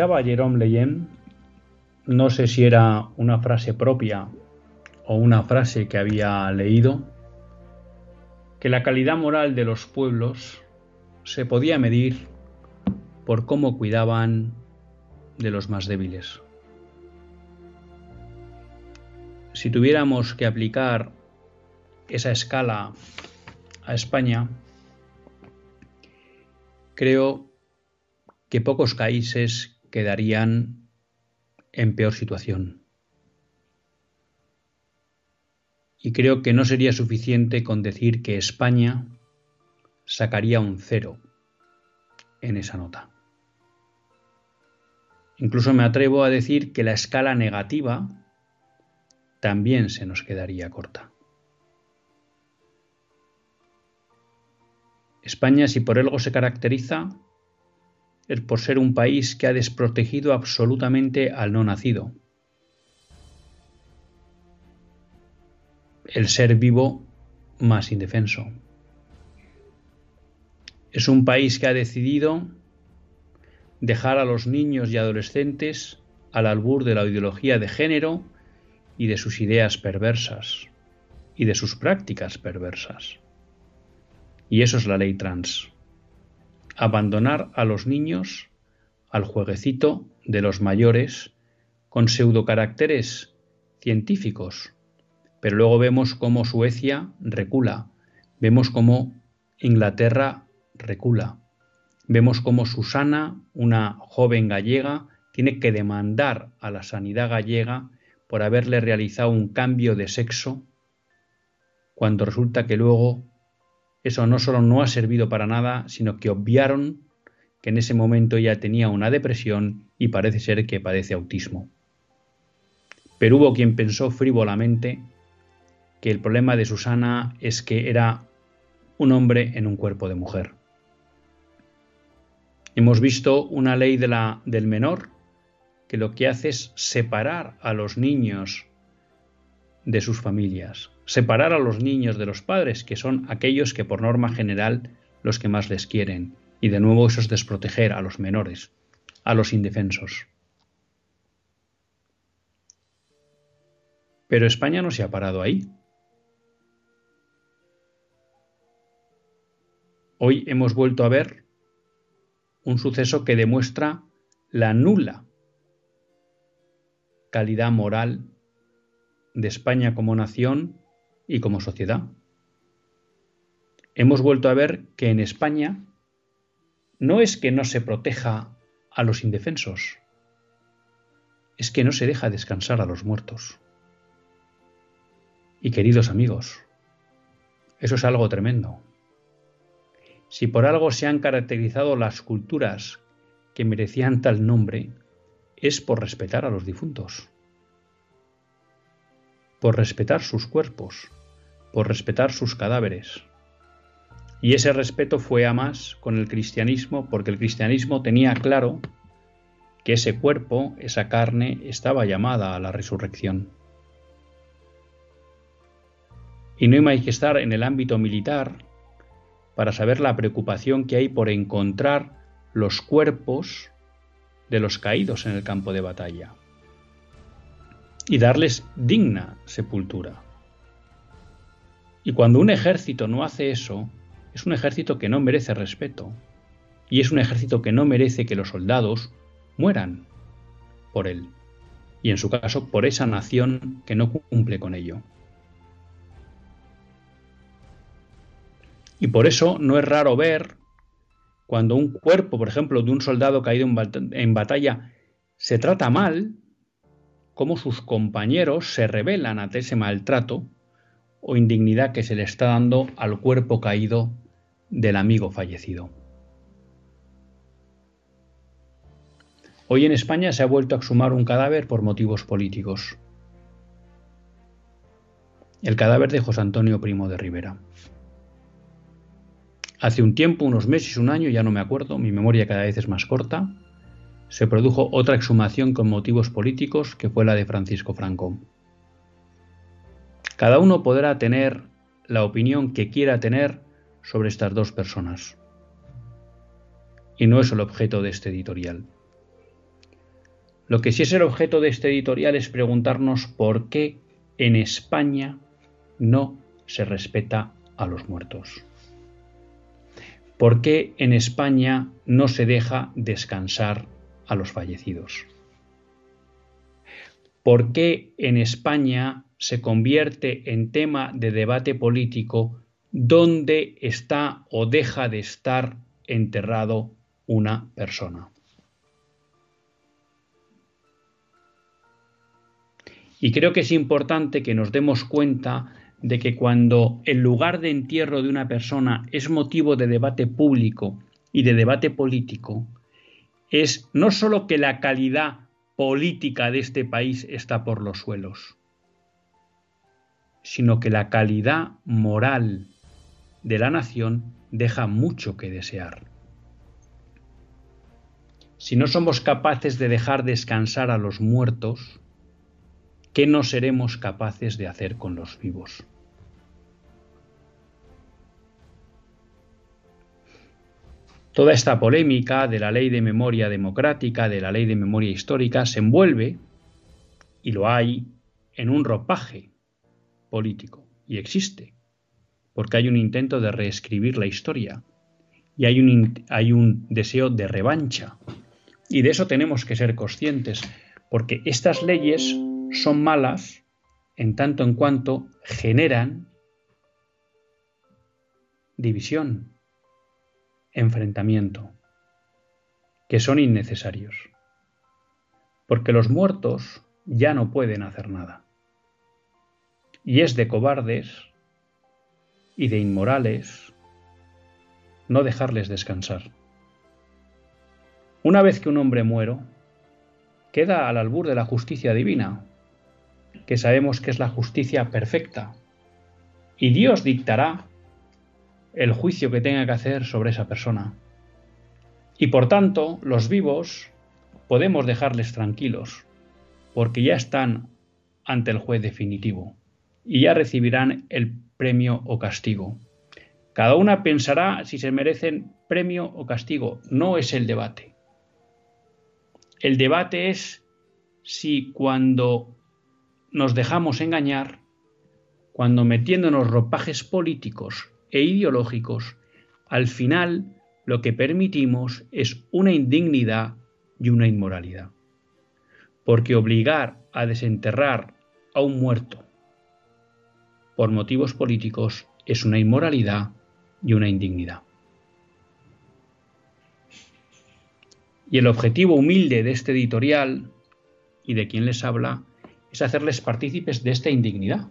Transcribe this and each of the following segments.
Citaba Jerome Leyen, no sé si era una frase propia o una frase que había leído, que la calidad moral de los pueblos se podía medir por cómo cuidaban de los más débiles. Si tuviéramos que aplicar esa escala a España, creo que pocos países quedarían en peor situación. Y creo que no sería suficiente con decir que España sacaría un cero en esa nota. Incluso me atrevo a decir que la escala negativa también se nos quedaría corta. España, si por algo se caracteriza, por ser un país que ha desprotegido absolutamente al no nacido. El ser vivo más indefenso. Es un país que ha decidido dejar a los niños y adolescentes al albur de la ideología de género y de sus ideas perversas y de sus prácticas perversas. Y eso es la ley trans abandonar a los niños al jueguecito de los mayores con pseudocaracteres científicos. Pero luego vemos cómo Suecia recula, vemos cómo Inglaterra recula, vemos cómo Susana, una joven gallega, tiene que demandar a la sanidad gallega por haberle realizado un cambio de sexo, cuando resulta que luego eso no solo no ha servido para nada, sino que obviaron que en ese momento ya tenía una depresión y parece ser que padece autismo. Pero hubo quien pensó frívolamente que el problema de Susana es que era un hombre en un cuerpo de mujer. Hemos visto una ley de la, del menor que lo que hace es separar a los niños de sus familias, separar a los niños de los padres, que son aquellos que por norma general los que más les quieren, y de nuevo eso es desproteger a los menores, a los indefensos. Pero España no se ha parado ahí. Hoy hemos vuelto a ver un suceso que demuestra la nula calidad moral de España como nación y como sociedad. Hemos vuelto a ver que en España no es que no se proteja a los indefensos, es que no se deja descansar a los muertos. Y queridos amigos, eso es algo tremendo. Si por algo se han caracterizado las culturas que merecían tal nombre, es por respetar a los difuntos, por respetar sus cuerpos, por respetar sus cadáveres. Y ese respeto fue a más con el cristianismo porque el cristianismo tenía claro que ese cuerpo, esa carne, estaba llamada a la resurrección. Y no hay que estar en el ámbito militar para saber la preocupación que hay por encontrar los cuerpos de los caídos en el campo de batalla y darles digna sepultura. Y cuando un ejército no hace eso, es un ejército que no merece respeto y es un ejército que no merece que los soldados mueran por él y en su caso por esa nación que no cumple con ello. Y por eso no es raro ver cuando un cuerpo, por ejemplo, de un soldado caído en batalla se trata mal, cómo sus compañeros se rebelan ante ese maltrato o indignidad que se le está dando al cuerpo caído del amigo fallecido. Hoy en España se ha vuelto a exhumar un cadáver por motivos políticos. El cadáver de José Antonio Primo de Rivera. Hace un tiempo, unos meses, un año, ya no me acuerdo, mi memoria cada vez es más corta, se produjo otra exhumación con motivos políticos que fue la de Francisco Franco. Cada uno podrá tener la opinión que quiera tener sobre estas dos personas. Y no es el objeto de este editorial. Lo que sí es el objeto de este editorial es preguntarnos por qué en España no se respeta a los muertos. ¿Por qué en España no se deja descansar a los fallecidos? ¿Por qué en España se convierte en tema de debate político dónde está o deja de estar enterrado una persona? Y creo que es importante que nos demos cuenta de que cuando el lugar de entierro de una persona es motivo de debate público y de debate político, es no sólo que la calidad política de este país está por los suelos, sino que la calidad moral de la nación deja mucho que desear. Si no somos capaces de dejar descansar a los muertos, ¿qué no seremos capaces de hacer con los vivos? Toda esta polémica de la ley de memoria democrática, de la ley de memoria histórica, se envuelve, y lo hay, en un ropaje político, y existe, porque hay un intento de reescribir la historia, y hay un, hay un deseo de revancha, y de eso tenemos que ser conscientes, porque estas leyes son malas en tanto en cuanto generan división, enfrentamiento, que son innecesarios, porque los muertos ya no pueden hacer nada. Y es de cobardes y de inmorales no dejarles descansar. Una vez que un hombre muero, queda al albur de la justicia divina, que sabemos que es la justicia perfecta, y Dios dictará el juicio que tenga que hacer sobre esa persona. Y por tanto, los vivos podemos dejarles tranquilos, porque ya están ante el juez definitivo y ya recibirán el premio o castigo. Cada una pensará si se merecen premio o castigo, no es el debate. El debate es si cuando nos dejamos engañar, cuando metiéndonos ropajes políticos e ideológicos, al final lo que permitimos es una indignidad y una inmoralidad. Porque obligar a desenterrar a un muerto por motivos políticos es una inmoralidad y una indignidad. Y el objetivo humilde de este editorial y de quien les habla es hacerles partícipes de esta indignidad,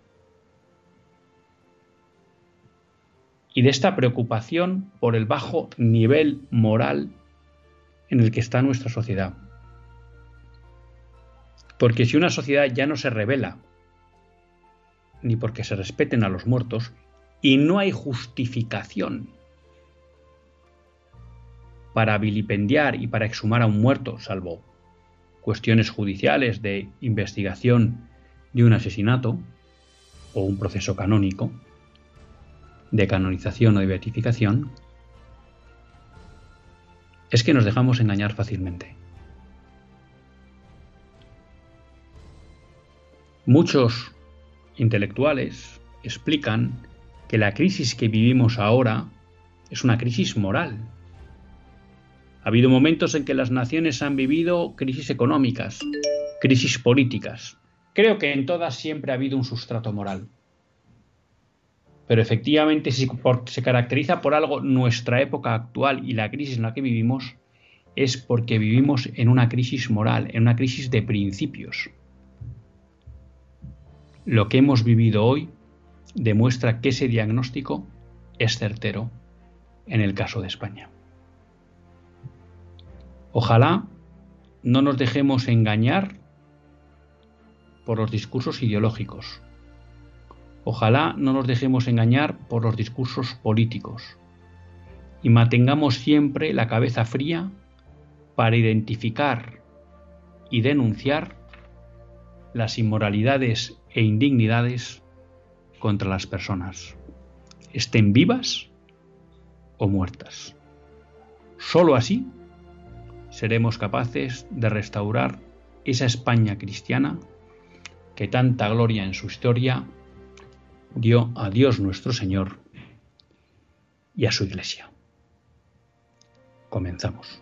y de esta preocupación por el bajo nivel moral en el que está nuestra sociedad. Porque si una sociedad ya no se revela, ni porque se respeten a los muertos, y no hay justificación para vilipendiar y para exhumar a un muerto, salvo cuestiones judiciales de investigación de un asesinato o un proceso canónico, de canonización o de beatificación, es que nos dejamos engañar fácilmente. Muchos intelectuales explican que la crisis que vivimos ahora es una crisis moral. Ha habido momentos en que las naciones han vivido crisis económicas, crisis políticas. Creo que en todas siempre ha habido un sustrato moral. Pero efectivamente, si se caracteriza por algo nuestra época actual y la crisis en la que vivimos, es porque vivimos en una crisis moral, en una crisis de principios. Lo que hemos vivido hoy demuestra que ese diagnóstico es certero en el caso de España. Ojalá no nos dejemos engañar por los discursos ideológicos. Ojalá no nos dejemos engañar por los discursos políticos y mantengamos siempre la cabeza fría para identificar y denunciar las inmoralidades e indignidades contra las personas, estén vivas o muertas. Solo así seremos capaces de restaurar esa España cristiana que tanta gloria en su historia dio a Dios nuestro Señor y a su Iglesia. Comenzamos.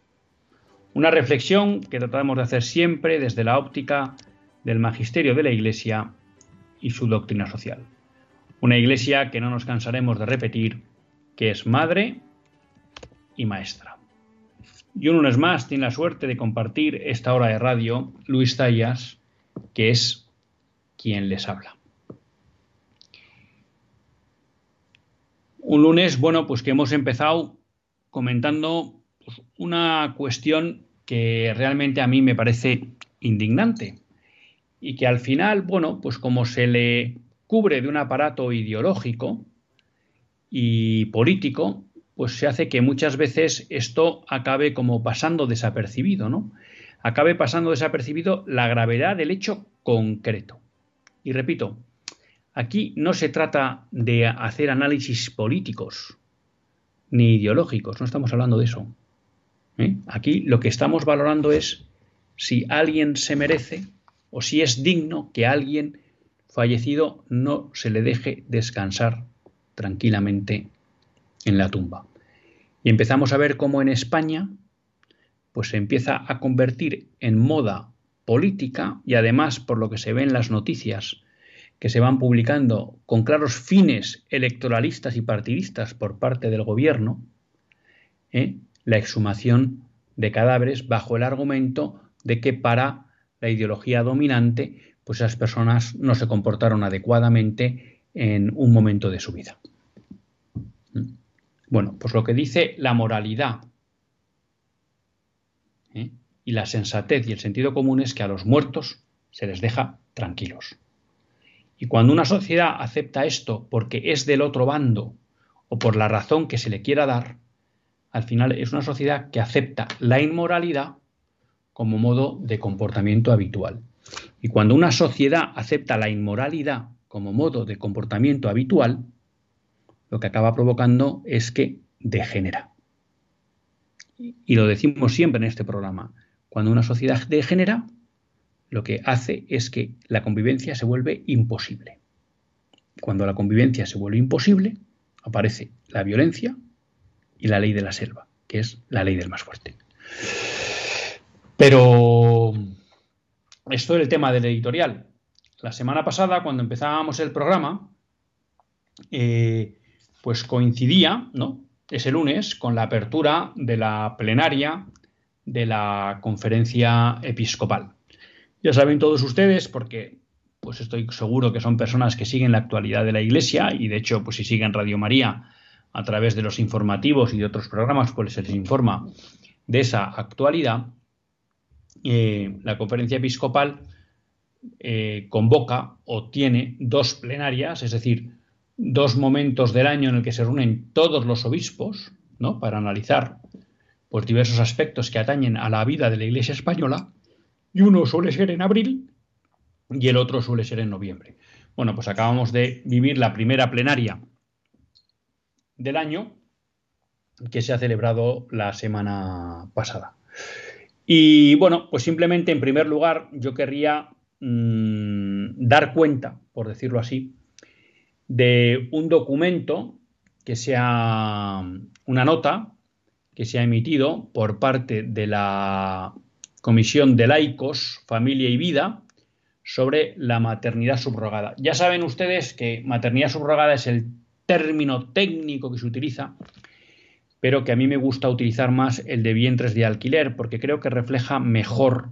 una reflexión que tratamos de hacer siempre desde la óptica del magisterio de la Iglesia y su doctrina social. Una Iglesia que no nos cansaremos de repetir que es madre y maestra. Y un lunes más tiene la suerte de compartir esta hora de radio Luis Zayas, que es quien les habla. Un lunes, bueno, pues que hemos empezado comentando una cuestión que realmente a mí me parece indignante y que al final, bueno, pues como se le cubre de un aparato ideológico y político, pues se hace que muchas veces esto acabe como pasando desapercibido, ¿no? Acabe pasando desapercibido la gravedad del hecho concreto. Y repito, aquí no se trata de hacer análisis políticos ni ideológicos, no estamos hablando de eso. ¿Eh? Aquí lo que estamos valorando es si alguien se merece o si es digno que alguien fallecido no se le deje descansar tranquilamente en la tumba. Y empezamos a ver cómo en España pues se empieza a convertir en moda política y además por lo que se ve en las noticias que se van publicando con claros fines electoralistas y partidistas por parte del gobierno, ¿eh? La exhumación de cadáveres bajo el argumento de que para la ideología dominante, pues esas personas no se comportaron adecuadamente en un momento de su vida. Bueno, pues lo que dice la moralidad ¿eh? y la sensatez y el sentido común es que a los muertos se les deja tranquilos. Y cuando una sociedad acepta esto porque es del otro bando o por la razón que se le quiera dar, al final es una sociedad que acepta la inmoralidad como modo de comportamiento habitual. Y cuando una sociedad acepta la inmoralidad como modo de comportamiento habitual, lo que acaba provocando es que degenera. Y lo decimos siempre en este programa. Cuando una sociedad degenera, lo que hace es que la convivencia se vuelve imposible. Cuando la convivencia se vuelve imposible, aparece la violencia y la ley de la selva, que es la ley del más fuerte. Pero esto es el tema del editorial. La semana pasada, cuando empezábamos el programa, eh, pues coincidía, ¿no? Ese lunes con la apertura de la plenaria de la conferencia episcopal. Ya saben todos ustedes, porque pues estoy seguro que son personas que siguen la actualidad de la Iglesia y de hecho, pues si siguen Radio María a través de los informativos y de otros programas, pues se les informa de esa actualidad. Eh, la conferencia episcopal eh, convoca o tiene dos plenarias, es decir, dos momentos del año en el que se reúnen todos los obispos, ¿no? Para analizar pues, diversos aspectos que atañen a la vida de la Iglesia española, y uno suele ser en abril y el otro suele ser en noviembre. Bueno, pues acabamos de vivir la primera plenaria del año que se ha celebrado la semana pasada. Y bueno, pues simplemente en primer lugar yo querría mm, dar cuenta, por decirlo así, de un documento que sea una nota que se ha emitido por parte de la Comisión de Laicos, Familia y Vida sobre la maternidad subrogada. Ya saben ustedes que maternidad subrogada es el término técnico que se utiliza, pero que a mí me gusta utilizar más el de vientres de alquiler, porque creo que refleja mejor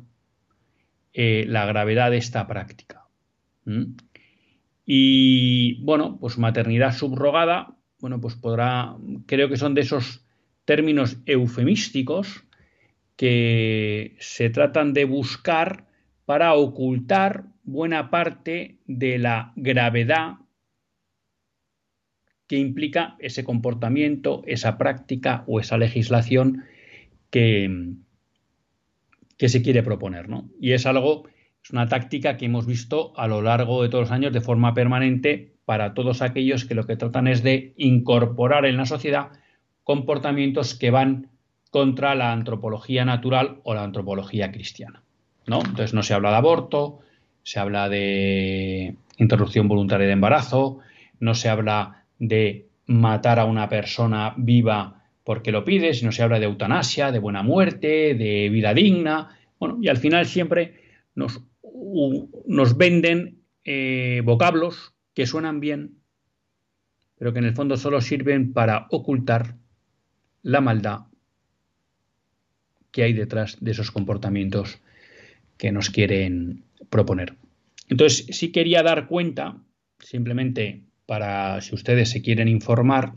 eh, la gravedad de esta práctica. Y bueno, pues maternidad subrogada, bueno, pues podrá, creo que son de esos términos eufemísticos que se tratan de buscar para ocultar buena parte de la gravedad que implica ese comportamiento, esa práctica o esa legislación que, que se quiere proponer. ¿no? Y es algo, es una táctica que hemos visto a lo largo de todos los años de forma permanente para todos aquellos que lo que tratan es de incorporar en la sociedad comportamientos que van contra la antropología natural o la antropología cristiana. ¿no? Entonces no se habla de aborto, se habla de interrupción voluntaria de embarazo, no se habla de matar a una persona viva porque lo pide, sino se habla de eutanasia, de buena muerte, de vida digna. Bueno, y al final siempre nos, nos venden eh, vocablos que suenan bien, pero que en el fondo solo sirven para ocultar la maldad que hay detrás de esos comportamientos que nos quieren proponer. Entonces, sí quería dar cuenta, simplemente para si ustedes se quieren informar,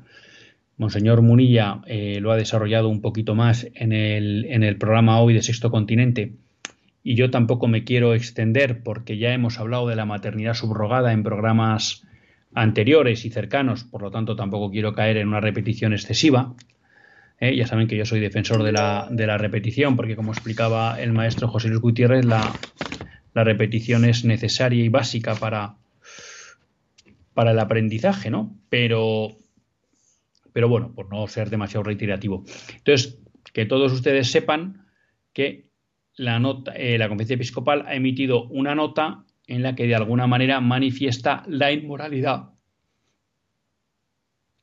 Monseñor Munilla eh, lo ha desarrollado un poquito más en el, programa hoy de Sexto Continente, y yo tampoco me quiero extender porque ya hemos hablado de la maternidad subrogada en programas anteriores y cercanos, por lo tanto tampoco quiero caer en una repetición excesiva. ¿eh? ya saben que yo soy defensor de la, repetición, porque como explicaba el maestro José Luis Gutiérrez, la repetición es necesaria y básica para, para el aprendizaje, ¿no? Pero, pero bueno, por no ser demasiado reiterativo. Entonces, que todos ustedes sepan que la, nota, eh, la conferencia episcopal ha emitido una nota en la que de alguna manera manifiesta la inmoralidad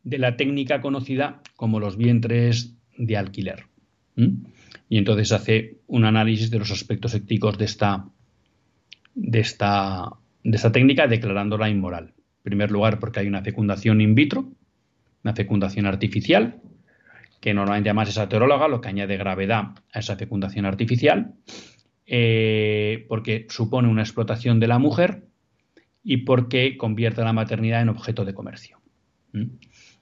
de la técnica conocida como los vientres de alquiler. Y entonces hace un análisis de los aspectos éticos de esta, de esta, de esta técnica declarándola inmoral. Primer lugar, porque hay una fecundación in vitro, una fecundación artificial, que normalmente además es ateróloga, lo que añade gravedad a esa fecundación artificial, eh, porque supone una explotación de la mujer y porque convierte la maternidad en objeto de comercio.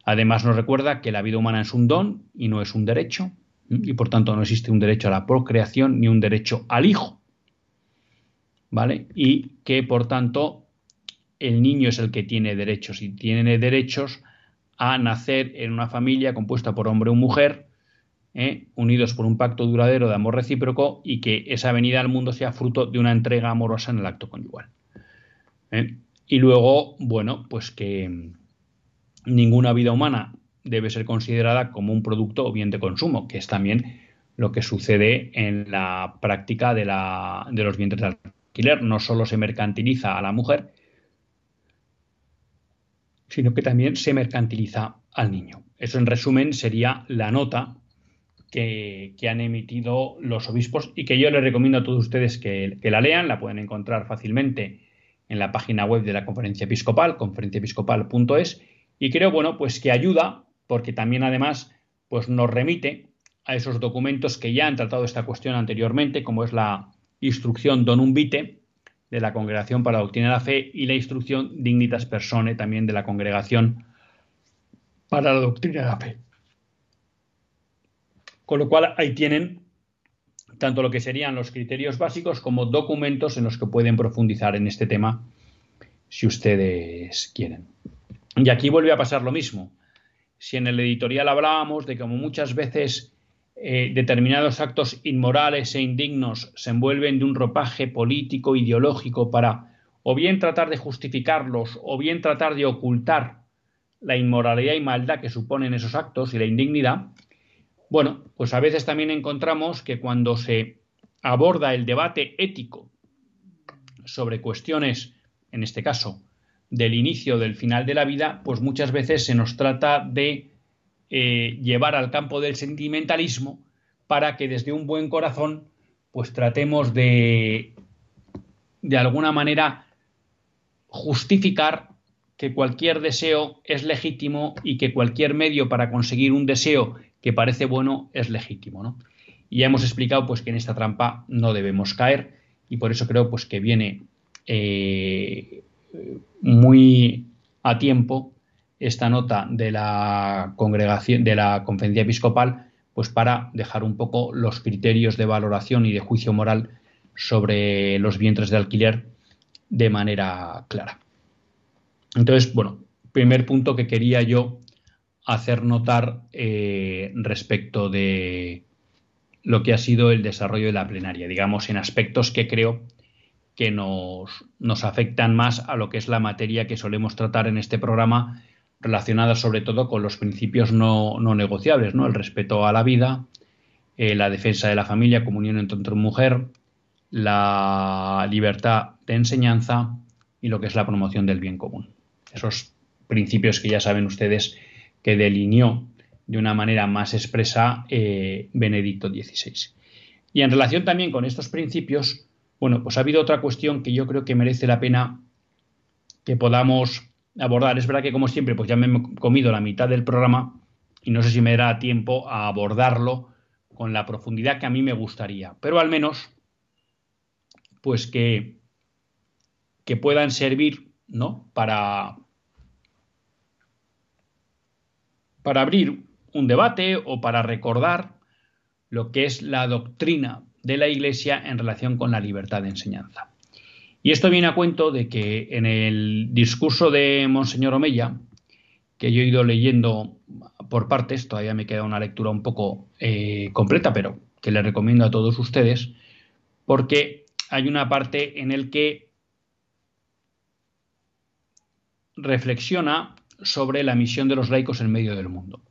Además nos recuerda que la vida humana es un don y no es un derecho, y por tanto no existe un derecho a la procreación ni un derecho al hijo. ¿Vale? Y que por tanto el niño es el que tiene derechos y tiene derechos a nacer en una familia compuesta por hombre o mujer, ¿eh? unidos por un pacto duradero de amor recíproco y que esa venida al mundo sea fruto de una entrega amorosa en el acto conyugal. ¿eh? Y luego, bueno, pues que, ninguna vida humana debe ser considerada como un producto o bien de consumo, que es también lo que sucede en la práctica de, la, de los vientres de alquiler. No solo se mercantiliza a la mujer, sino que también se mercantiliza al niño. Eso en resumen sería la nota que, han emitido los obispos y que yo les recomiendo a todos ustedes que, que, la lean, la pueden encontrar fácilmente en la página web de la conferencia episcopal, conferenciaepiscopal.es, y creo, bueno, pues que ayuda, porque también además, pues nos remite a esos documentos que ya han tratado esta cuestión anteriormente, como es la instrucción Donum Vitae de la Congregación para la Doctrina de la Fe y la instrucción Dignitas Persone también de la Congregación para la Doctrina de la Fe. Con lo cual ahí tienen tanto lo que serían los criterios básicos como documentos en los que pueden profundizar en este tema si ustedes quieren. Y aquí vuelve a pasar lo mismo. Si en el editorial hablábamos de cómo muchas veces eh, determinados actos inmorales e indignos se envuelven de un ropaje político, ideológico, para o bien tratar de justificarlos o bien tratar de ocultar la inmoralidad y maldad que suponen esos actos y la indignidad, bueno, pues a veces también encontramos que cuando se aborda el debate ético sobre cuestiones, en este caso, del inicio del final de la vida, pues muchas veces se nos trata de eh, llevar al campo del sentimentalismo para que desde un buen corazón pues tratemos de de alguna manera justificar que cualquier deseo es legítimo y que cualquier medio para conseguir un deseo que parece bueno es legítimo, ¿no? Y ya hemos explicado pues que en esta trampa no debemos caer y por eso creo pues que viene eh, muy a tiempo esta nota de la congregación de la conferencia episcopal pues para dejar un poco los criterios de valoración y de juicio moral sobre los vientres de alquiler de manera clara. Entonces, bueno, primer punto que quería yo hacer notar eh, respecto de lo que ha sido el desarrollo de la plenaria, digamos, en aspectos que creo que nos, nos afectan más a lo que es la materia que solemos tratar en este programa relacionada sobre todo con los principios no, negociables, ¿no? El respeto a la vida, eh, la defensa de la familia, comunión entre hombre y mujer, la libertad de enseñanza y lo que es la promoción del bien común. Esos principios que ya saben ustedes que delineó de una manera más expresa eh, Benedicto XVI. Y en relación también con estos principios, bueno, pues ha habido otra cuestión que yo creo que merece la pena que podamos abordar. Es verdad que, como siempre, pues ya me he comido la mitad del programa y no sé si me dará tiempo a abordarlo con la profundidad que a mí me gustaría. Pero al menos, pues que, que puedan servir, ¿no? Para, para abrir un debate o para recordar lo que es la doctrina de la Iglesia en relación con la libertad de enseñanza. Y esto viene a cuento de que en el discurso de Monseñor Omeya, que yo he ido leyendo por partes, todavía me queda una lectura un poco eh, completa, pero que le recomiendo a todos ustedes, porque hay una parte en el que reflexiona sobre la misión de los laicos en medio del mundo.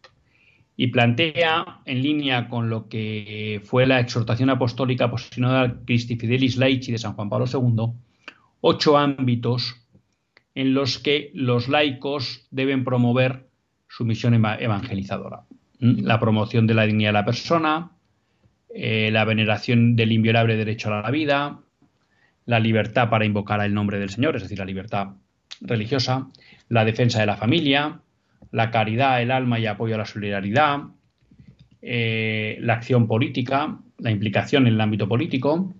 Y plantea, en línea con lo que fue la exhortación apostólica posicionada Christi Fidelis Laici de San Juan Pablo II, ocho ámbitos en los que los laicos deben promover su misión evangelizadora. ¿Mm? La promoción de la dignidad de la persona, eh, la veneración del inviolable derecho a la vida, la libertad para invocar el nombre del Señor, es decir, la libertad religiosa, la defensa de la familia, la caridad, el alma y apoyo a la solidaridad, eh, la acción política, la implicación en el ámbito político,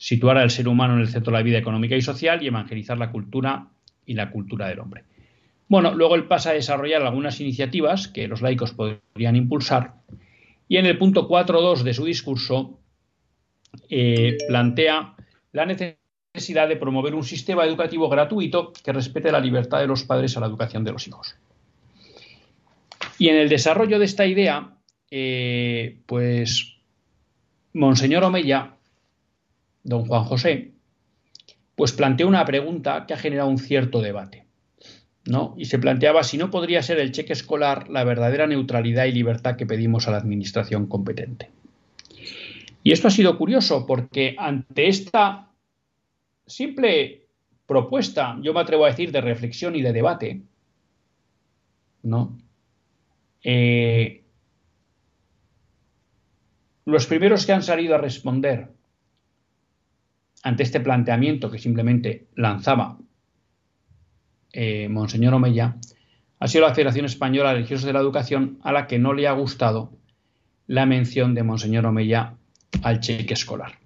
situar al ser humano en el centro de la vida económica y social y evangelizar la cultura y la cultura del hombre. Bueno, luego él pasa a desarrollar algunas iniciativas que los laicos podrían impulsar y en el punto 4.2 de su discurso eh, plantea la necesidad de promover un sistema educativo gratuito que respete la libertad de los padres a la educación de los hijos. Y en el desarrollo de esta idea, eh, pues Monseñor Omeya don Juan José, pues planteó una pregunta que ha generado un cierto debate. ¿no? Y se planteaba si no podría ser el cheque escolar la verdadera neutralidad y libertad que pedimos a la administración competente. Y esto ha sido curioso porque ante esta simple propuesta, yo me atrevo a decir, de reflexión y de debate, ¿no? Eh, los primeros que han salido a responder ante este planteamiento que simplemente lanzaba eh, Monseñor Omeya ha sido la Federación Española de Religiosos de la Educación, a la que no le ha gustado la mención de Monseñor Omeya al cheque escolar.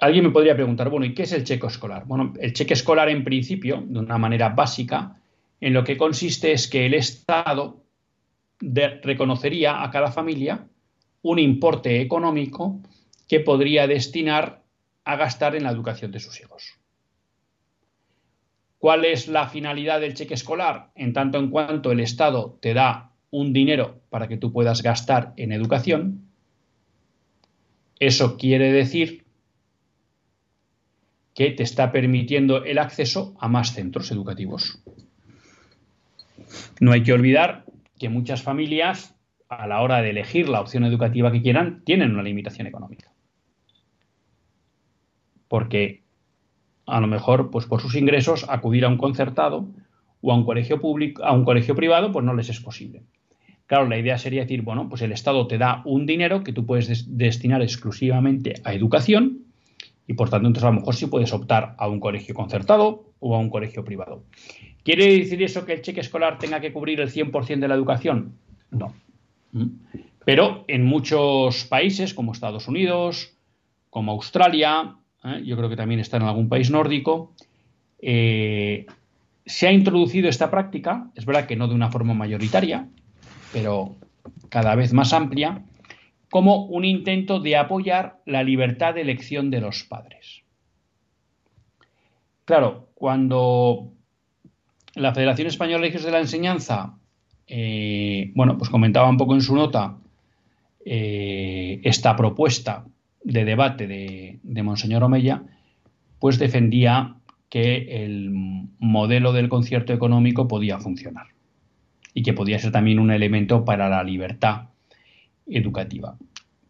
Alguien me podría preguntar, bueno, ¿y qué es el cheque escolar? Bueno, el cheque escolar en principio, de una manera básica, en lo que consiste es que el Estado reconocería a cada familia un importe económico que podría destinar a gastar en la educación de sus hijos. ¿Cuál es la finalidad del cheque escolar? En tanto en cuanto el Estado te da un dinero para que tú puedas gastar en educación, eso quiere decir que te está permitiendo el acceso a más centros educativos. No hay que olvidar que muchas familias, a la hora de elegir la opción educativa que quieran, tienen una limitación económica. Porque a lo mejor, pues por sus ingresos, acudir a un concertado o a un colegio público, a un colegio privado, pues no les es posible. Claro, la idea sería decir, bueno, pues el Estado te da un dinero que tú puedes destinar exclusivamente a educación y por tanto, entonces a lo mejor sí puedes optar a un colegio concertado o a un colegio privado. ¿Quiere decir eso que el cheque escolar tenga que cubrir el 100% de la educación? No. ¿Mm? Pero en muchos países, como Estados Unidos, como Australia, ¿eh? yo creo que también está en algún país nórdico, eh, se ha introducido esta práctica, es verdad que no de una forma mayoritaria, pero cada vez más amplia, como un intento de apoyar la libertad de elección de los padres. Claro, cuando la Federación Española de de la Enseñanza, eh, bueno, pues comentaba un poco en su nota esta propuesta de debate de, Monseñor Omeya, pues defendía que el modelo del concierto económico podía funcionar y que podía ser también un elemento para la libertad educativa.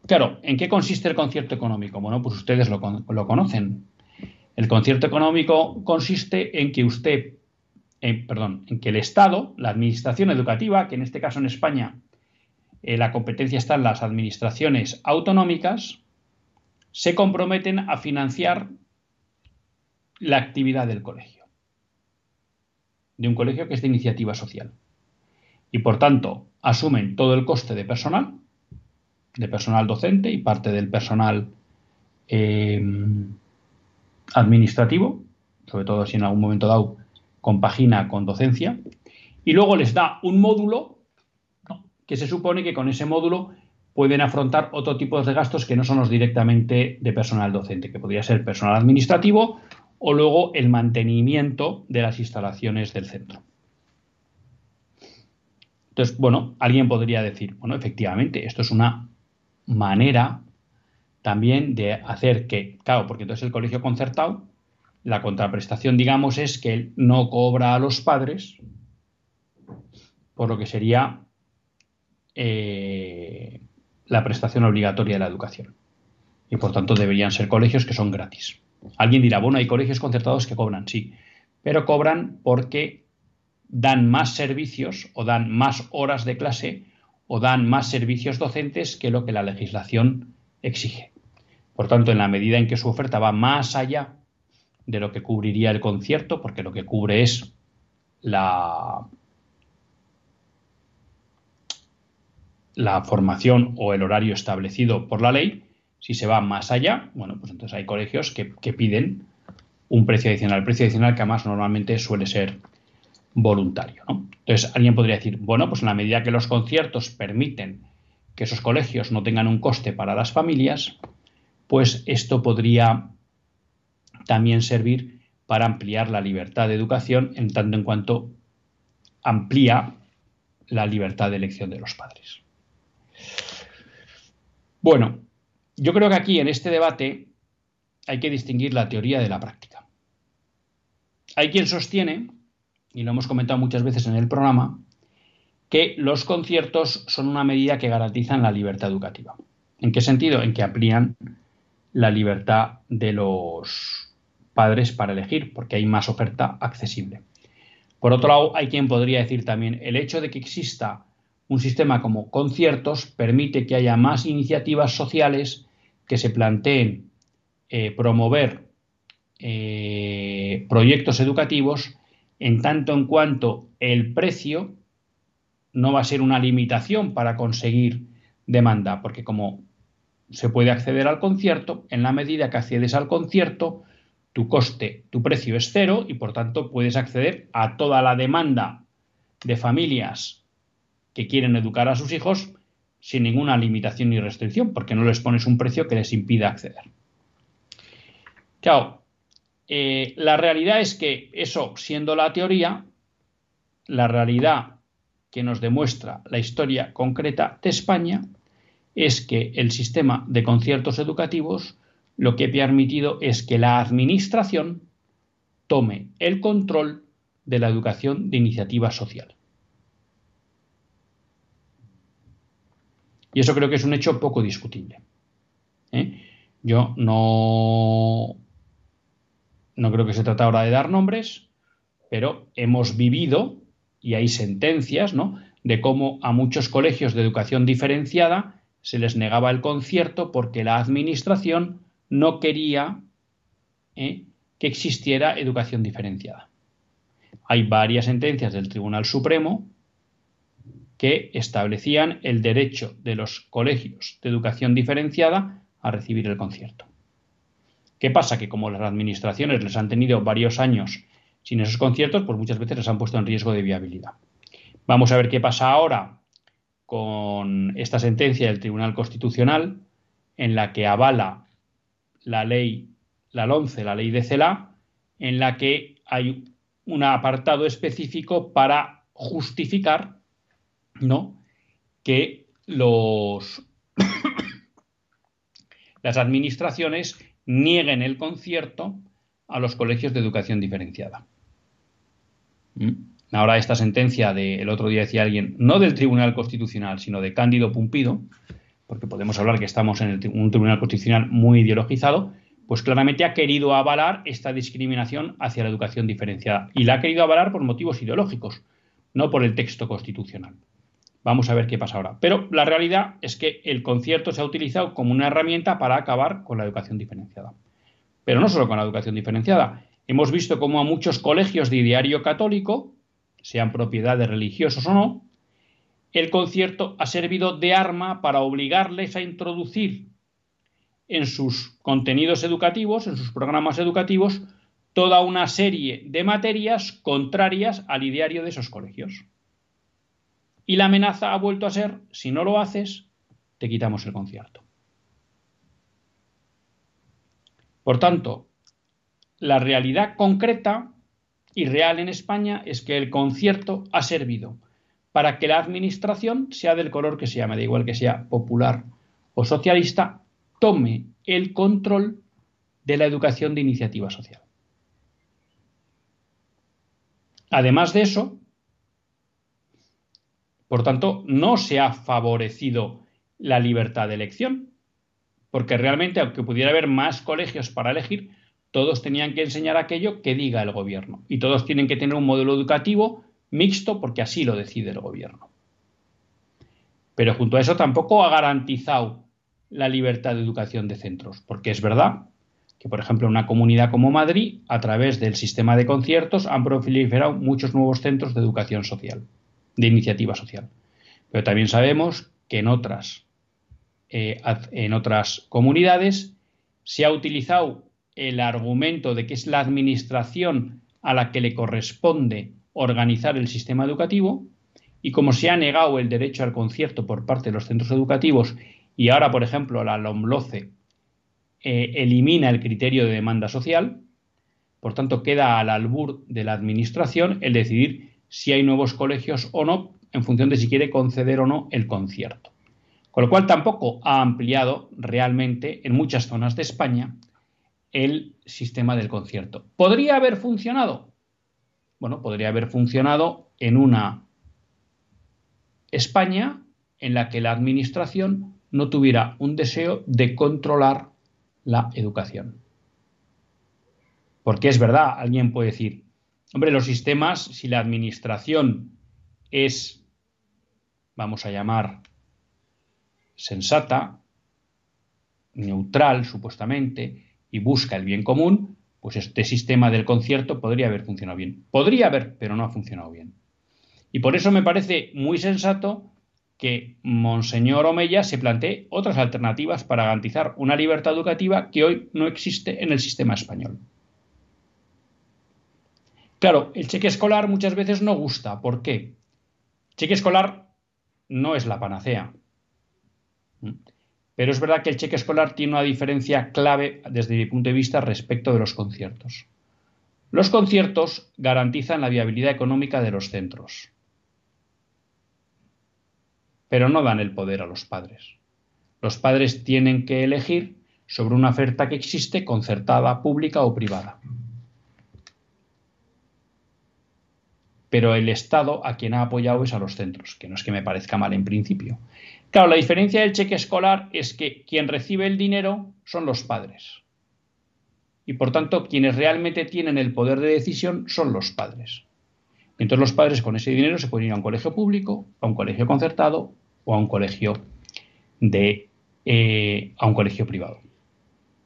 Claro, ¿en qué consiste el concierto económico? Bueno, pues ustedes lo, conocen. El concierto económico consiste en que usted, perdón, en que el Estado, la administración educativa, que en este caso en España eh, la competencia está en las administraciones autonómicas, se comprometen a financiar la actividad del colegio, de un colegio que es de iniciativa social. Y por tanto, asumen todo el coste de personal de personal docente y parte del personal eh, administrativo, sobre todo si en algún momento dado compagina con docencia, y luego les da un módulo que se supone que con ese módulo pueden afrontar otro tipo de gastos que no son los directamente de personal docente, que podría ser personal administrativo o luego el mantenimiento de las instalaciones del centro. Entonces, bueno, alguien podría decir, bueno, efectivamente, esto es una manera también de hacer que, claro, porque entonces el colegio concertado, la contraprestación, digamos, es que él no cobra a los padres, por lo que sería eh, la prestación obligatoria de la educación. Y por tanto deberían ser colegios que son gratis. Alguien dirá, bueno, hay colegios concertados que cobran, sí, pero cobran porque dan más servicios o dan más horas de clase o dan más servicios docentes que lo que la legislación exige. Por tanto, en la medida en que su oferta va más allá de lo que cubriría el concierto, porque lo que cubre es la, la formación o el horario establecido por la ley, si se va más allá, bueno, pues entonces hay colegios que, piden un precio adicional. El precio adicional que además normalmente suele ser voluntario. ¿no? Entonces, alguien podría decir, bueno, pues en la medida que los conciertos permiten que esos colegios no tengan un coste para las familias, pues esto podría también servir para ampliar la libertad de educación en tanto en cuanto amplía la libertad de elección de los padres. Bueno, yo creo que aquí en este debate hay que distinguir la teoría de la práctica. hay quien sostiene, y lo hemos comentado muchas veces en el programa, que los conciertos son una medida que garantizan la libertad educativa. ¿En qué sentido? En que amplían la libertad de los padres para elegir, porque hay más oferta accesible. Por otro lado, hay quien podría decir también, el hecho de que exista un sistema como conciertos permite que haya más iniciativas sociales que se planteen eh, promover eh, proyectos educativos en tanto en cuanto el precio no va a ser una limitación para conseguir demanda, porque como se puede acceder al concierto, en la medida que accedes al concierto, tu coste, tu precio es cero y por tanto puedes acceder a toda la demanda de familias que quieren educar a sus hijos sin ninguna limitación ni restricción, porque no les pones un precio que les impida acceder. Claro, eh, la realidad es que eso siendo la teoría, la realidad que nos demuestra la historia concreta de España es que el sistema de conciertos educativos lo que ha permitido es que la administración tome el control de la educación de iniciativa social. Y eso creo que es un hecho poco discutible. ¿eh? Yo no, no creo que se trate ahora de dar nombres, pero hemos vivido, y hay sentencias, ¿no? de cómo a muchos colegios de educación diferenciada se les negaba el concierto porque la administración no quería ¿eh? que existiera educación diferenciada. Hay varias sentencias del Tribunal Supremo que establecían el derecho de los colegios de educación diferenciada a recibir el concierto. ¿Qué pasa? Que como las administraciones les han tenido varios años sin esos conciertos, pues muchas veces les han puesto en riesgo de viabilidad. Vamos a ver qué pasa ahora con esta sentencia del Tribunal Constitucional en la que avala la ley, la 11, la ley de CELA, en la que hay un apartado específico para justificar ¿no? que las administraciones nieguen el concierto a los colegios de educación diferenciada. ¿Mm? Ahora esta sentencia del otro día decía alguien, no del Tribunal Constitucional, sino de Cándido Pumpido, porque podemos hablar que estamos en un Tribunal Constitucional muy ideologizado, pues claramente ha querido avalar esta discriminación hacia la educación diferenciada. Y la ha querido avalar por motivos ideológicos, no por el texto constitucional. Vamos a ver qué pasa ahora. Pero la realidad es que el concierto se ha utilizado como una herramienta para acabar con la educación diferenciada. Pero no solo con la educación diferenciada. Hemos visto cómo a muchos colegios de ideario católico, sean propiedad de religiosos o no, el concierto ha servido de arma para obligarles a introducir en sus contenidos educativos, en sus programas educativos, toda una serie de materias contrarias al ideario de esos colegios. Y la amenaza ha vuelto a ser, si no lo haces, te quitamos el concierto. Por tanto, la realidad concreta y real en España es que el concierto ha servido para que la administración, sea del color que sea, me da igual que sea popular o socialista, tome el control de la educación de iniciativa social. Además de eso, por tanto, no se ha favorecido la libertad de elección, porque realmente, aunque pudiera haber más colegios para elegir, todos tenían que enseñar aquello que diga el gobierno y todos tienen que tener un modelo educativo mixto porque así lo decide el gobierno. Pero junto a eso tampoco ha garantizado la libertad de educación de centros, porque es verdad que, por ejemplo, en una comunidad como Madrid, a través del sistema de conciertos, han proliferado muchos nuevos centros de educación social, de iniciativa social. Pero también sabemos que en otras, eh, en otras comunidades se ha utilizado el argumento de que es la administración a la que le corresponde organizar el sistema educativo y como se ha negado el derecho al concierto por parte de los centros educativos y ahora, por ejemplo, la LOMLOCE eh, elimina el criterio de demanda social, por tanto queda al albur de la administración el decidir si hay nuevos colegios o no en función de si quiere conceder o no el concierto. Con lo cual tampoco ha ampliado realmente en muchas zonas de España el sistema del concierto. ¿Podría haber funcionado? bueno, podría haber funcionado en una España en la que la administración no tuviera un deseo de controlar la educación. Porque es verdad, alguien puede decir, hombre, los sistemas, si la administración es, vamos a llamar, sensata, neutral supuestamente, y busca el bien común, pues este sistema del concierto podría haber funcionado bien. Podría haber, pero no ha funcionado bien. Y por eso me parece muy sensato que Monseñor Omeya se plantee otras alternativas para garantizar una libertad educativa que hoy no existe en el sistema español. Claro, el cheque escolar muchas veces no gusta. ¿Por qué? Cheque escolar no es la panacea. Pero es verdad que el cheque escolar tiene una diferencia clave desde mi punto de vista respecto de los conciertos. Los conciertos garantizan la viabilidad económica de los centros pero no dan el poder a los padres. Los padres tienen que elegir sobre una oferta que existe, concertada, pública o privada. Pero el Estado a quien ha apoyado es a los centros, que no es que me parezca mal en principio. Claro, la diferencia del cheque escolar es que quien recibe el dinero son los padres. Y por tanto, quienes realmente tienen el poder de decisión son los padres. Entonces los padres con ese dinero se pueden ir a un colegio público, a un colegio concertado o a un colegio de eh, a un colegio privado.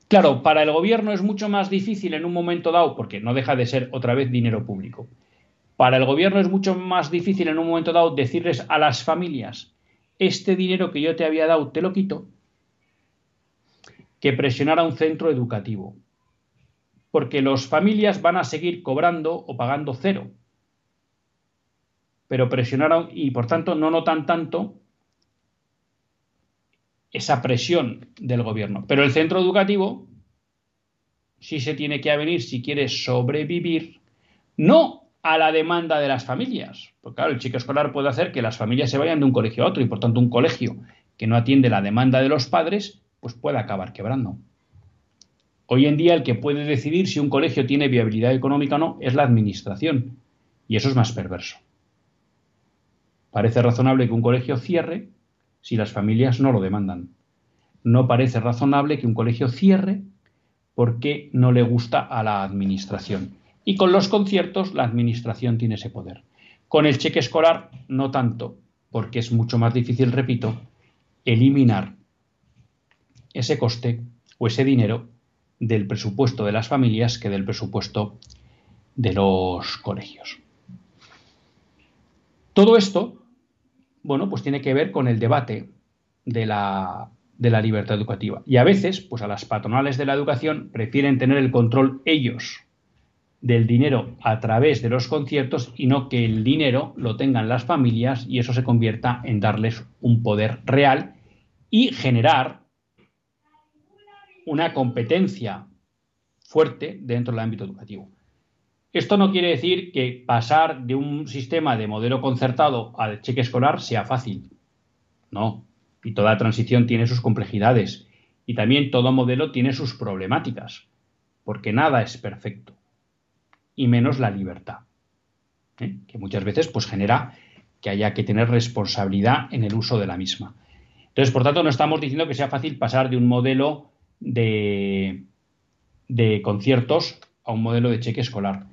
Claro, para el gobierno es mucho más difícil en un momento dado, porque no deja de ser otra vez dinero público. Para el gobierno es mucho más difícil en un momento dado decirles a las familias, este dinero que yo te había dado te lo quito, que presionar a un centro educativo. Porque las familias van a seguir cobrando o pagando cero. Pero presionar y por tanto no notan tanto esa presión del gobierno. Pero el centro educativo sí se tiene que avenir si quiere sobrevivir, no a la demanda de las familias. Porque claro, el chico escolar puede hacer que las familias se vayan de un colegio a otro y por tanto un colegio que no atiende la demanda de los padres, pues puede acabar quebrando. Hoy en día el que puede decidir si un colegio tiene viabilidad económica o no es la administración. Y eso es más perverso. Parece razonable que un colegio cierre si las familias no lo demandan. No parece razonable que un colegio cierre porque no le gusta a la administración. Y con los conciertos la administración tiene ese poder. Con el cheque escolar no tanto, porque es mucho más difícil, repito, eliminar ese coste o ese dinero del presupuesto de las familias que del presupuesto de los colegios. Todo esto bueno, pues tiene que ver con el debate de la, de la libertad educativa. Y a veces, pues a las patronales de la educación prefieren tener el control ellos del dinero a través de los conciertos y no que el dinero lo tengan las familias y eso se convierta en darles un poder real y generar una competencia fuerte dentro del ámbito educativo. Esto no quiere decir que pasar de un sistema de modelo concertado al cheque escolar sea fácil. No. Y toda transición tiene sus complejidades. Y también todo modelo tiene sus problemáticas. Porque nada es perfecto. Y menos la libertad. ¿eh? Que muchas veces pues, genera que haya que tener responsabilidad en el uso de la misma. Entonces, por tanto, no estamos diciendo que sea fácil pasar de un modelo de, de conciertos a un modelo de cheque escolar.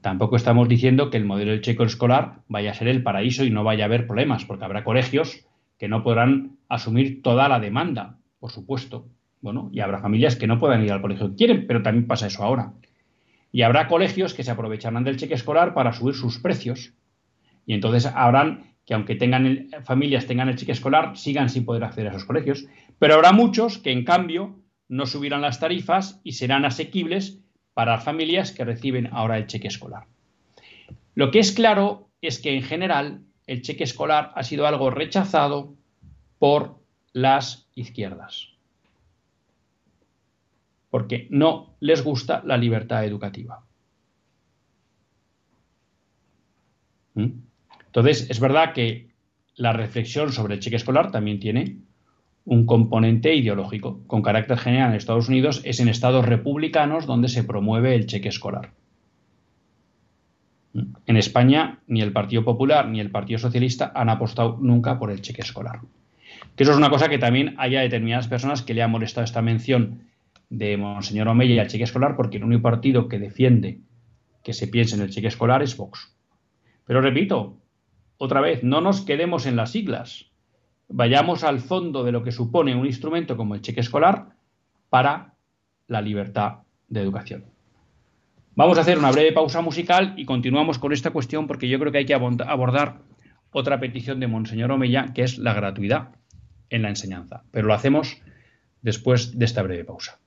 Tampoco estamos diciendo que el modelo de checo escolar vaya a ser el paraíso y no vaya a haber problemas, porque habrá colegios que no podrán asumir toda la demanda, por supuesto. Bueno, y habrá familias que no puedan ir al colegio que quieren, pero también pasa eso ahora. Y habrá colegios que se aprovecharán del cheque escolar para subir sus precios. Y entonces habrán que aunque tengan familias tengan el cheque escolar, sigan sin poder acceder a esos colegios. Pero habrá muchos que en cambio no subirán las tarifas y serán asequibles para familias que reciben ahora el cheque escolar. Lo que es claro es que en general el cheque escolar ha sido algo rechazado por las izquierdas, porque no les gusta la libertad educativa. ¿Mm? Entonces, es verdad que la reflexión sobre el cheque escolar también tiene un componente ideológico. Con carácter general en Estados Unidos es en estados republicanos donde se promueve el cheque escolar. En España, ni el Partido Popular ni el Partido Socialista han apostado nunca por el cheque escolar. Que eso es una cosa que también haya determinadas personas que le ha molestado esta mención de Monseñor Omeya al cheque escolar, porque el único partido que defiende que se piense en el cheque escolar es Vox. Pero repito, otra vez, no nos quedemos en las siglas. Vayamos al fondo de lo que supone un instrumento como el cheque escolar para la libertad de educación. Vamos a hacer una breve pausa musical y continuamos con esta cuestión porque yo creo que hay que abordar otra petición de Monseñor Omeya, que es la gratuidad en la enseñanza. Pero lo hacemos después de esta breve pausa.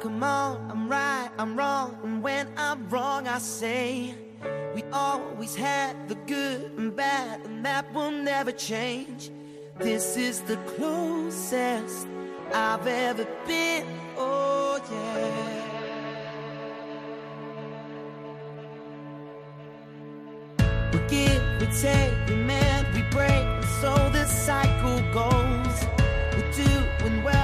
Come on, I'm right, I'm wrong, and when I'm wrong, I say we always had the good and bad, and that will never change. This is the closest I've ever been. Oh, yeah. We give, we take, we mend, we break, and so this cycle goes. We're doing well,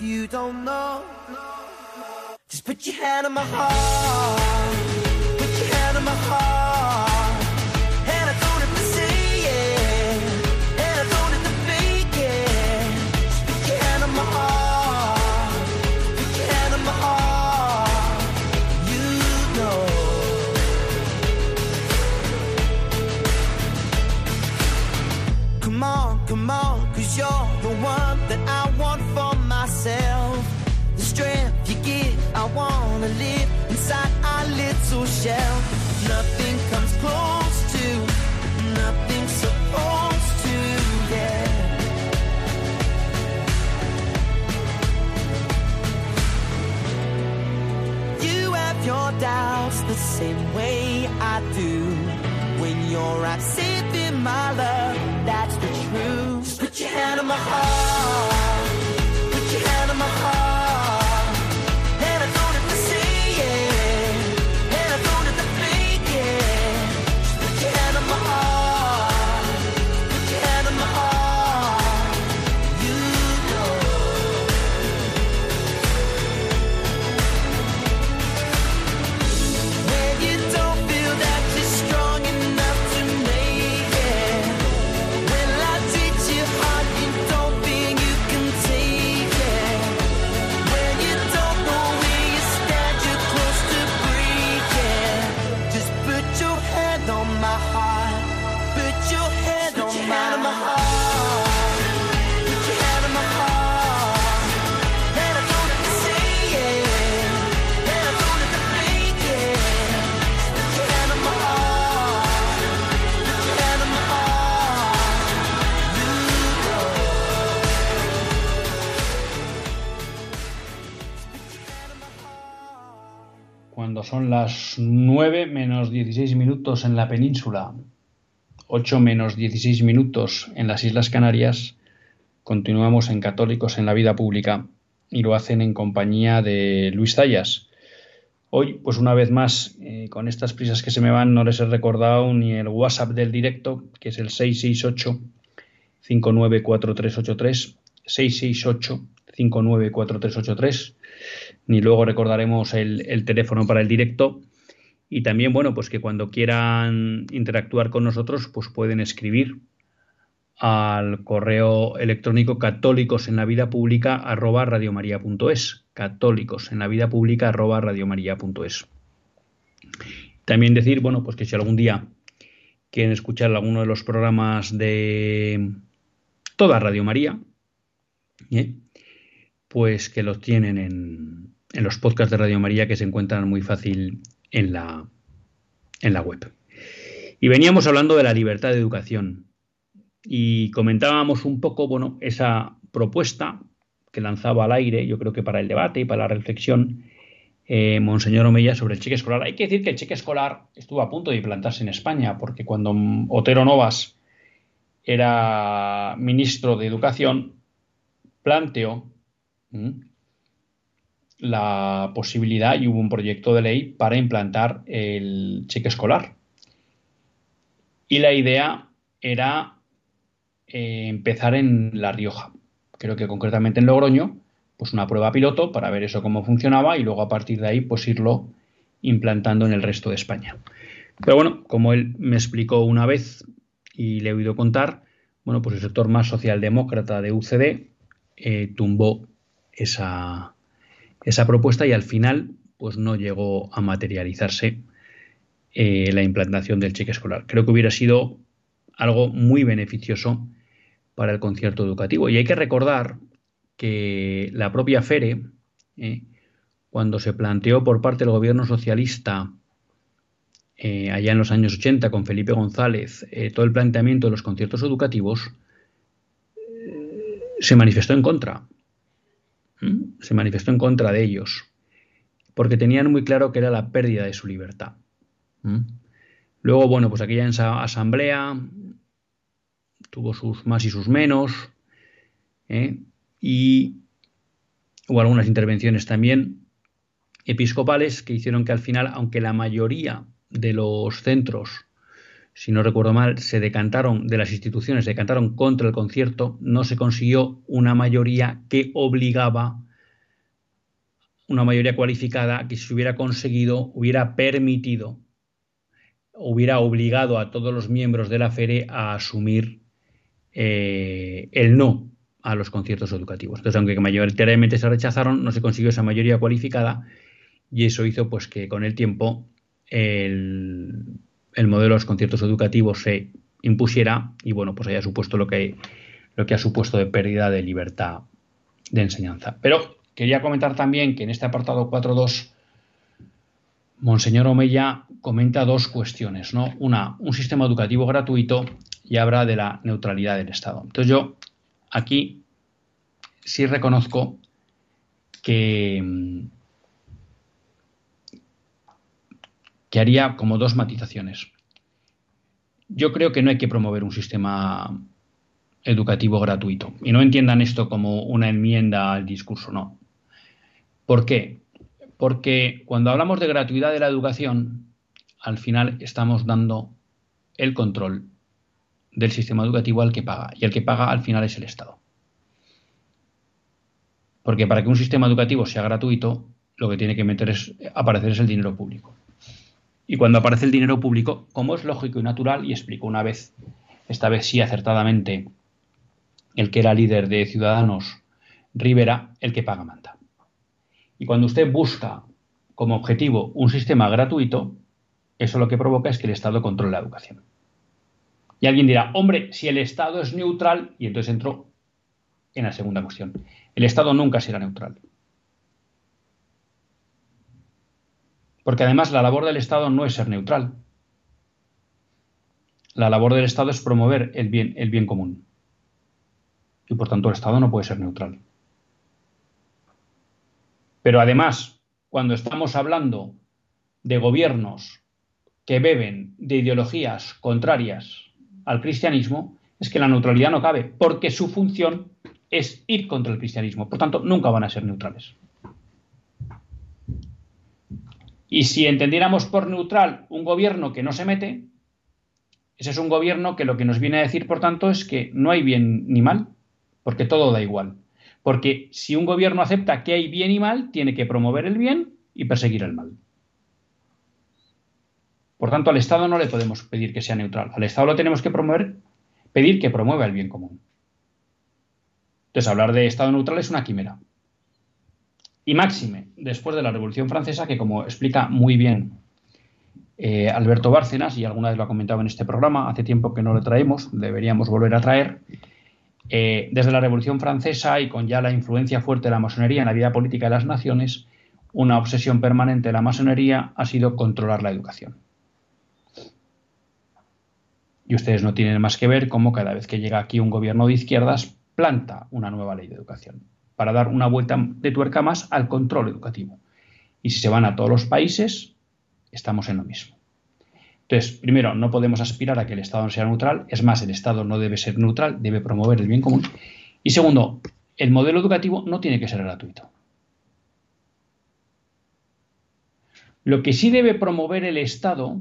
you don't know, just put your hand on my heart. Shell. Nothing comes close to, nothing supposed to, yeah. You have your doubts the same way I do. When you're out saving my love, las 9 menos 16 minutos en la península, 8 menos 16 minutos en las Islas Canarias, continuamos en Católicos en la Vida Pública y lo hacen en compañía de Luis Zayas. Hoy, pues una vez más, eh, con estas prisas que se me van, no les he recordado ni el WhatsApp del directo, que es el 668 594383, 668 594383, ni luego recordaremos el, el teléfono para el directo. Y también, bueno, pues que cuando quieran interactuar con nosotros, pues pueden escribir al correo electrónico católicos en la vida pública arroba radiomaria.es católicos en la vida pública arroba radiomaria.es también decir bueno pues que si algún día quieren escuchar alguno de los programas de toda Radio María ¿eh? pues que los tienen en, en los podcasts de Radio María que se encuentran muy fácil en la en la web. Y veníamos hablando de la libertad de educación. Y comentábamos un poco, bueno, esa propuesta que lanzaba al aire, yo creo que para el debate y para la reflexión, eh, Monseñor Omeya sobre el cheque escolar. Hay que decir que el cheque escolar estuvo a punto de implantarse en España, porque cuando Otero Novas era ministro de Educación, planteó la posibilidad y hubo un proyecto de ley para implantar el cheque escolar. Y la idea era eh, empezar en La Rioja, creo que concretamente en Logroño, pues una prueba piloto para ver eso cómo funcionaba y luego a partir de ahí pues irlo implantando en el resto de España. Pero bueno, como él me explicó una vez y le he oído contar, bueno, pues el sector más socialdemócrata de UCD eh, tumbó esa, esa propuesta y al final pues no llegó a materializarse eh, la implantación del cheque escolar. Creo que hubiera sido algo muy beneficioso para el concierto educativo. Y hay que recordar que la propia FERE, eh, cuando se planteó por parte del gobierno socialista eh, allá en los años 80 con Felipe González todo el planteamiento de los conciertos educativos, se manifestó en contra. Se manifestó en contra de ellos, porque tenían muy claro que era la pérdida de su libertad. Luego, bueno, pues aquella asamblea tuvo sus más y sus menos, ¿eh? y hubo algunas intervenciones también episcopales que hicieron que al final, aunque la mayoría de los centros, si no recuerdo mal, se decantaron, de las instituciones, se decantaron contra el concierto, no se consiguió una mayoría que obligaba, una mayoría cualificada, que si hubiera conseguido, hubiera permitido hubiera obligado a todos los miembros de la FERE a asumir eh, el no a los conciertos educativos. Entonces, aunque mayoritariamente se rechazaron, no se consiguió esa mayoría cualificada y eso hizo pues que con el tiempo el, modelo de los conciertos educativos se impusiera y bueno, pues haya supuesto lo que, lo que ha supuesto de pérdida de libertad de enseñanza. Pero quería comentar también que en este apartado 4.2 Monseñor Omeya comenta dos cuestiones, ¿no? Una, un sistema educativo gratuito y habla de la neutralidad del Estado. Entonces yo aquí sí reconozco que, que haría como dos matizaciones. Yo creo que no hay que promover un sistema educativo gratuito. Y no entiendan esto como una enmienda al discurso, no. ¿Por qué? Porque cuando hablamos de gratuidad de la educación, al final estamos dando el control del sistema educativo al que paga. Y el que paga al final es el Estado. Porque para que un sistema educativo sea gratuito, lo que tiene que meter es, aparecer es el dinero público. Y cuando aparece el dinero público, como es lógico y natural, y explico una vez, esta vez sí acertadamente, el que era líder de Ciudadanos, Rivera, el que paga manda. Y cuando usted busca como objetivo un sistema gratuito, eso lo que provoca es que el Estado controle la educación. Y alguien dirá, hombre, si el Estado es neutral, y entonces entro en la segunda cuestión, el Estado nunca será neutral. Porque además la labor del Estado no es ser neutral. La labor del Estado es promover el bien, el bien común. Y por tanto el Estado no puede ser neutral. Pero además, cuando estamos hablando de gobiernos que beben de ideologías contrarias al cristianismo, es que la neutralidad no cabe, porque su función es ir contra el cristianismo. Por tanto, nunca van a ser neutrales. Y si entendiéramos por neutral un gobierno que no se mete, ese es un gobierno que lo que nos viene a decir, por tanto, es que no hay bien ni mal, porque todo da igual. Porque si un gobierno acepta que hay bien y mal, tiene que promover el bien y perseguir el mal. Por tanto, al Estado no le podemos pedir que sea neutral. Al Estado lo tenemos que promover, pedir que promueva el bien común. Entonces, hablar de Estado neutral es una quimera. Y máxime, después de la Revolución Francesa, que como explica muy bien eh, Alberto Bárcenas, y alguna vez lo ha comentado en este programa, hace tiempo que no lo traemos, deberíamos volver a traer, eh, desde la Revolución Francesa y con ya la influencia fuerte de la masonería en la vida política de las naciones, una obsesión permanente de la masonería ha sido controlar la educación. Y ustedes no tienen más que ver cómo cada vez que llega aquí un gobierno de izquierdas planta una nueva ley de educación para dar una vuelta de tuerca más al control educativo. Y si se van a todos los países, estamos en lo mismo. Entonces, primero, no podemos aspirar a que el Estado no sea neutral, es más, el Estado no debe ser neutral, debe promover el bien común. Y segundo, el modelo educativo no tiene que ser gratuito. Lo que sí debe promover el Estado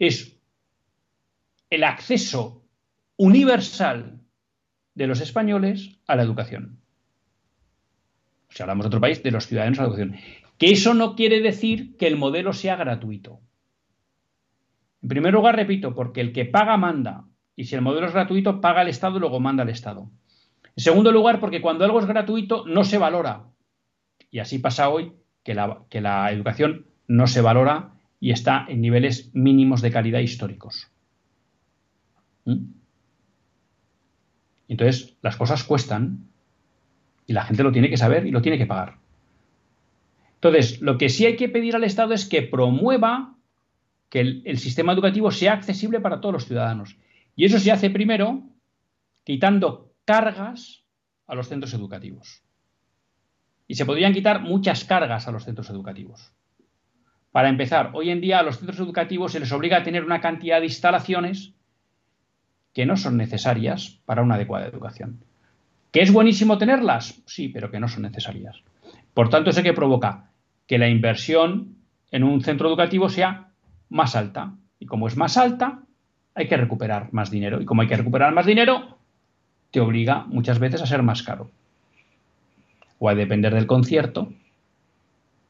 es el acceso universal de los españoles a la educación. Si hablamos de otro país, de los ciudadanos a la educación. Que eso no quiere decir que el modelo sea gratuito. En primer lugar, repito, porque el que paga manda. Y si el modelo es gratuito, paga el Estado y luego manda el Estado. En segundo lugar, porque cuando algo es gratuito no se valora. Y así pasa hoy que la, que la educación no se valora y está en niveles mínimos de calidad históricos. ¿Mm? Entonces, las cosas cuestan y la gente lo tiene que saber y lo tiene que pagar. Entonces, lo que sí hay que pedir al Estado es que promueva que el, sistema educativo sea accesible para todos los ciudadanos. Y eso se hace primero quitando cargas a los centros educativos. Y se podrían quitar muchas cargas a los centros educativos. Para empezar, hoy en día a los centros educativos se les obliga a tener una cantidad de instalaciones que no son necesarias para una adecuada educación. ¿Que es buenísimo tenerlas? Sí, pero que no son necesarias. Por tanto, eso que provoca que la inversión en un centro educativo sea más alta. Y como es más alta, hay que recuperar más dinero. Y como hay que recuperar más dinero, te obliga muchas veces a ser más caro. O a depender del concierto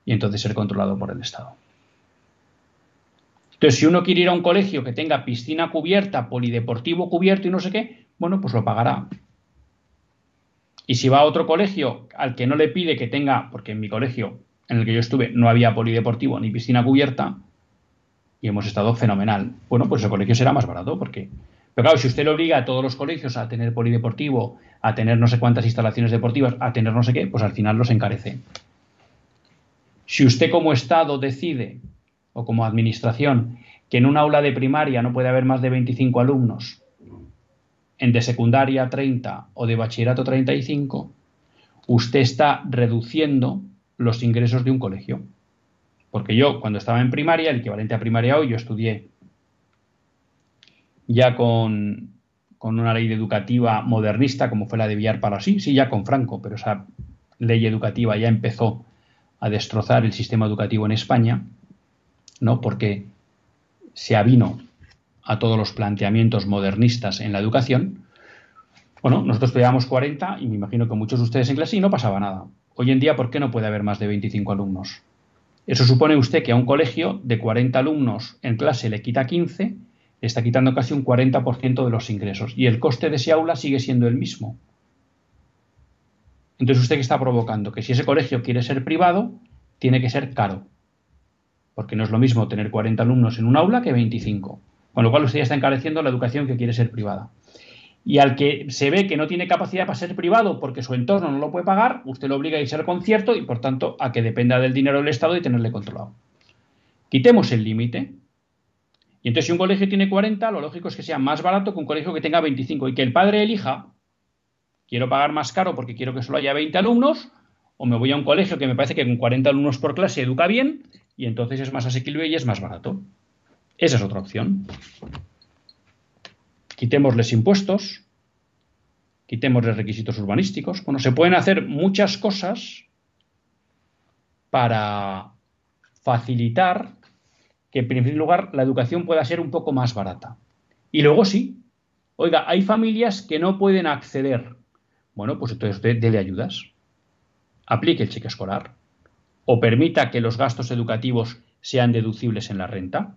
y entonces ser controlado por el Estado. Entonces, si uno quiere ir a un colegio que tenga piscina cubierta, polideportivo cubierto y no sé qué, bueno, pues lo pagará. Y si va a otro colegio al que no le pide que tenga, porque en mi colegio en el que yo estuve no había polideportivo ni piscina cubierta, y hemos estado fenomenal. Bueno, pues el colegio será más barato, porque. Pero claro, si usted le obliga a todos los colegios a tener polideportivo, a tener no sé cuántas instalaciones deportivas, a tener no sé qué, pues al final los encarece. Si usted como Estado decide o como administración que en un aula de primaria no puede haber más de 25 alumnos, en de secundaria 30 o de bachillerato 35, usted está reduciendo los ingresos de un colegio. Porque yo, cuando estaba en primaria, el equivalente a primaria hoy, yo estudié ya con, con una ley educativa modernista, como fue la de Villar para sí, sí, ya con Franco, pero esa ley educativa ya empezó a destrozar el sistema educativo en España. ¿no? Porque se avino a todos los planteamientos modernistas en la educación. Bueno, nosotros estudiábamos 40 y me imagino que muchos de ustedes en clase y no pasaba nada. Hoy en día, ¿por qué no puede haber más de 25 alumnos? Eso supone usted que a un colegio de 40 alumnos en clase le quita 15, le está quitando casi un 40% de los ingresos y el coste de ese aula sigue siendo el mismo. Entonces, ¿usted qué está provocando? Que si ese colegio quiere ser privado, tiene que ser caro porque no es lo mismo tener 40 alumnos en un aula que 25. Con lo cual usted ya está encareciendo la educación que quiere ser privada. Y al que se ve que no tiene capacidad para ser privado porque su entorno no lo puede pagar, usted lo obliga a irse al concierto y por tanto a que dependa del dinero del Estado y tenerle controlado. Quitemos el límite. Y entonces si un colegio tiene 40, lo lógico es que sea más barato que un colegio que tenga 25 y que el padre elija, quiero pagar más caro porque quiero que solo haya 20 alumnos, o me voy a un colegio que me parece que con 40 alumnos por clase educa bien y entonces es más asequible y es más barato. Esa es otra opción. Quitémosles impuestos, quitémosles requisitos urbanísticos. Bueno, se pueden hacer muchas cosas para facilitar que en primer lugar la educación pueda ser un poco más barata. Y luego sí, oiga, hay familias que no pueden acceder. Bueno, pues entonces usted ayudas. Aplique el cheque escolar o permita que los gastos educativos sean deducibles en la renta.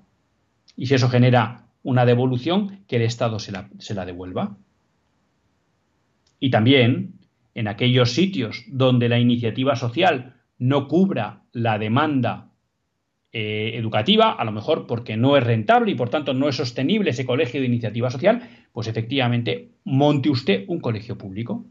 Y si eso genera una devolución, que el Estado se la, devuelva. Y también en aquellos sitios donde la iniciativa social no cubra la demanda eh, educativa, a lo mejor porque no es rentable y por tanto no es sostenible ese colegio de iniciativa social, pues efectivamente monte usted un colegio público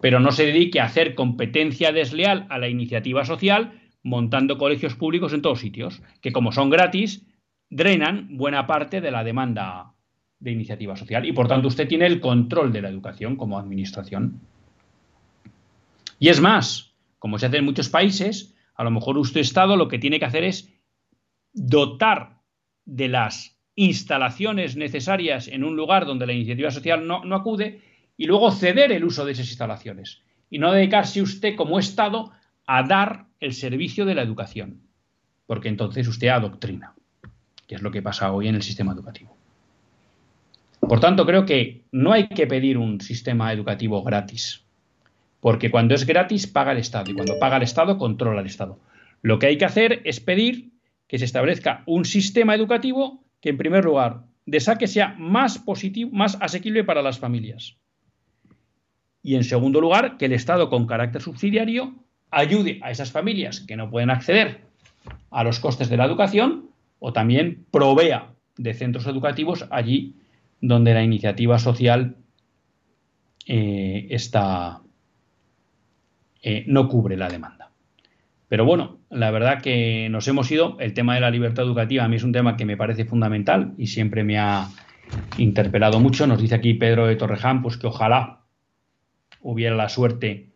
pero no se dedique a hacer competencia desleal a la iniciativa social montando colegios públicos en todos sitios, que como son gratis, drenan buena parte de la demanda de iniciativa social y por tanto usted tiene el control de la educación como administración. Y es más, como se hace en muchos países, a lo mejor usted Estado lo que tiene que hacer es dotar de las instalaciones necesarias en un lugar donde la iniciativa social no, acude y luego ceder el uso de esas instalaciones y no dedicarse usted como Estado a dar el servicio de la educación, porque entonces usted adoctrina, que es lo que pasa hoy en el sistema educativo. Por tanto, creo que no hay que pedir un sistema educativo gratis, porque cuando es gratis paga el Estado y cuando paga el Estado controla el Estado. Lo que hay que hacer es pedir que se establezca un sistema educativo que, en primer lugar, de saque sea más positivo, más asequible para las familias. Y en segundo lugar, que el Estado con carácter subsidiario ayude a esas familias que no pueden acceder a los costes de la educación o también provea de centros educativos allí donde la iniciativa social eh, está, eh, no cubre la demanda. Pero bueno, la verdad que nos hemos ido. El tema de la libertad educativa a mí es un tema que me parece fundamental y siempre me ha interpelado mucho. Nos dice aquí Pedro de Torreján, pues que ojalá hubiera la suerte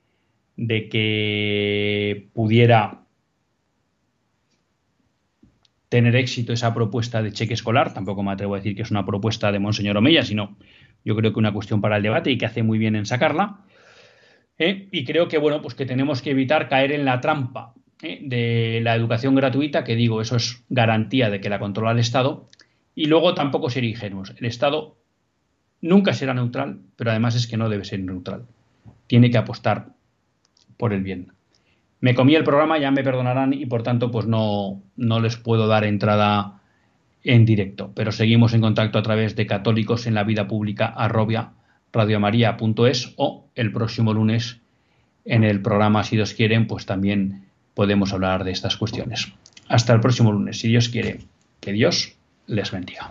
de que pudiera tener éxito esa propuesta de cheque escolar. Tampoco me atrevo a decir que es una propuesta de Monseñor Omeya, sino yo creo que una cuestión para el debate y que hace muy bien en sacarla. ¿eh? Y creo que bueno, pues que tenemos que evitar caer en la trampa ¿eh? de la educación gratuita, que digo, eso es garantía de que la controla el Estado. Y luego tampoco ser ingenuos. El Estado nunca será neutral, pero además es que no debe ser neutral. Tiene que apostar por el bien. Me comí el programa, ya me perdonarán y por tanto pues no, no les puedo dar entrada en directo, pero seguimos en contacto a través de católicos en la vida pública arrobia o el próximo lunes en el programa si Dios quieren pues también podemos hablar de estas cuestiones. Hasta el próximo lunes, si Dios quiere. Que Dios les bendiga.